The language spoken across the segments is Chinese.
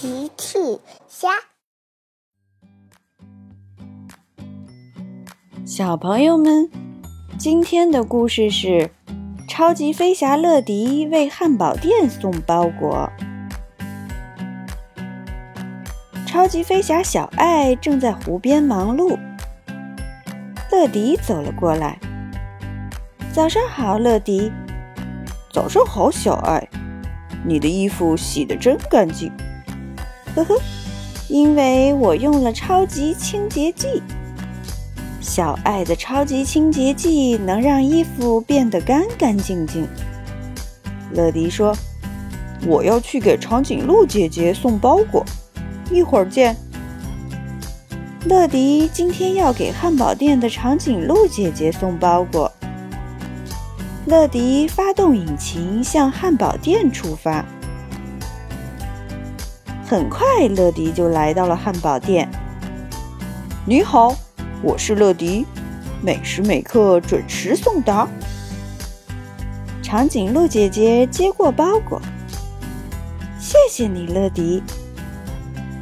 奇趣虾，小朋友们，今天的故事是：超级飞侠乐迪为汉堡店送包裹。超级飞侠小爱正在湖边忙碌，乐迪走了过来。早上好，乐迪。早上好，小爱。你的衣服洗得真干净。呵呵，因为我用了超级清洁剂。小爱的超级清洁剂能让衣服变得干干净净。乐迪说：“我要去给长颈鹿姐姐送包裹，一会儿见。”乐迪今天要给汉堡店的长颈鹿姐姐送包裹。乐迪发动引擎向汉堡店出发。很快，乐迪就来到了汉堡店。你好，我是乐迪，每时每刻准时送达。长颈鹿姐姐接过包裹，谢谢你，乐迪。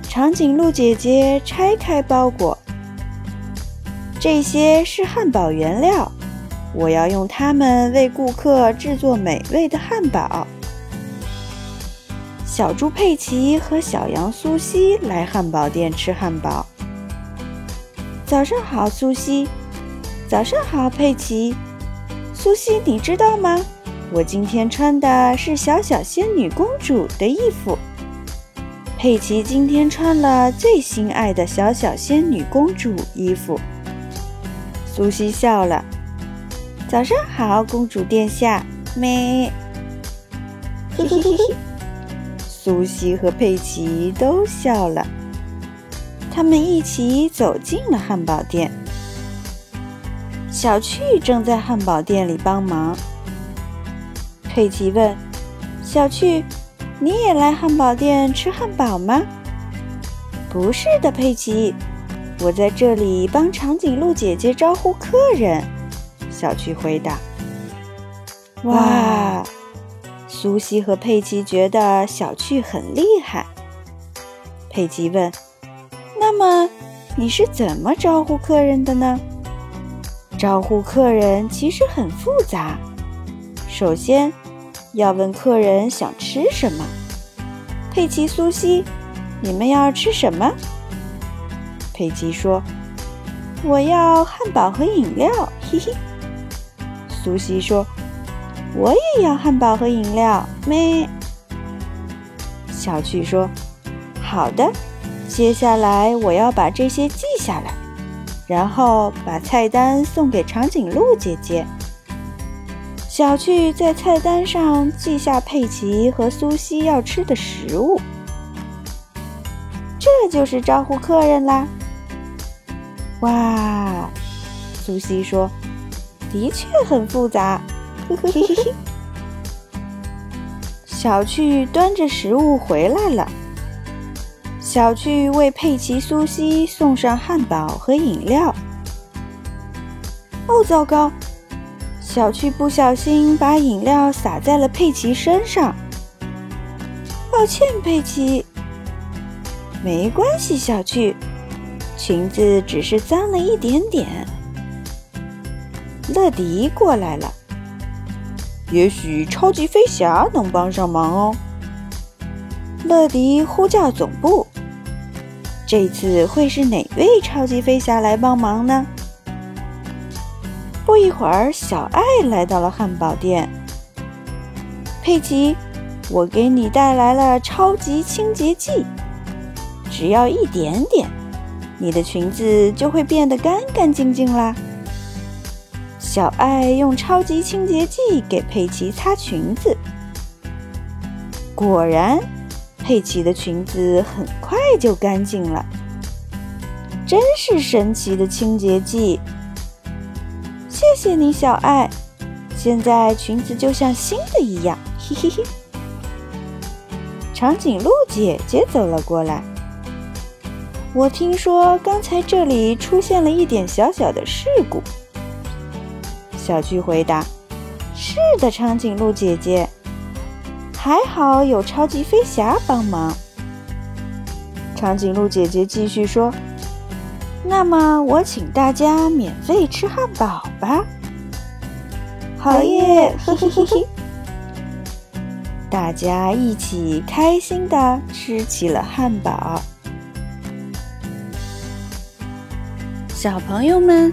长颈鹿姐姐拆开包裹，这些是汉堡原料，我要用它们为顾客制作美味的汉堡。小猪佩奇和小羊苏西来汉堡店吃汉堡。早上好，苏西。早上好，佩奇。苏西，你知道吗？我今天穿的是小小仙女公主的衣服。佩奇今天穿了最心爱的小小仙女公主衣服。苏西笑了。早上好，公主殿下。美。嘿嘿嘿嘿。苏西和佩奇都笑了。他们一起走进了汉堡店。小趣正在汉堡店里帮忙。佩奇问：“小趣，你也来汉堡店吃汉堡吗？”“不是的，佩奇，我在这里帮长颈鹿姐姐招呼客人。”小趣回答。“哇！”苏西和佩奇觉得小趣很厉害。佩奇问：“那么你是怎么招呼客人的呢？”招呼客人其实很复杂。首先，要问客人想吃什么。佩奇、苏西，你们要吃什么？佩奇说：“我要汉堡和饮料。”嘿嘿。苏西说。我也要汉堡和饮料，咩。小趣说：“好的，接下来我要把这些记下来，然后把菜单送给长颈鹿姐姐。”小趣在菜单上记下佩奇和苏西要吃的食物，这就是招呼客人啦。哇，苏西说：“的确很复杂。”嘿嘿嘿，小趣端着食物回来了。小趣为佩奇、苏西送上汉堡和饮料。哦，糟糕！小趣不小心把饮料洒在了佩奇身上。抱歉，佩奇。没关系，小趣，裙子只是脏了一点点。乐迪过来了。也许超级飞侠能帮上忙哦。乐迪呼叫总部，这次会是哪位超级飞侠来帮忙呢？不一会儿，小爱来到了汉堡店。佩奇，我给你带来了超级清洁剂，只要一点点，你的裙子就会变得干干净净啦。小爱用超级清洁剂给佩奇擦裙子，果然，佩奇的裙子很快就干净了。真是神奇的清洁剂！谢谢你，小爱。现在裙子就像新的一样，嘿嘿嘿。长颈鹿姐姐走了过来。我听说刚才这里出现了一点小小的事故。小巨回答：“是的，长颈鹿姐姐，还好有超级飞侠帮忙。”长颈鹿姐姐继续说：“那么我请大家免费吃汉堡吧。”好耶！嘿嘿嘿嘿。大家一起开心的吃起了汉堡。小朋友们，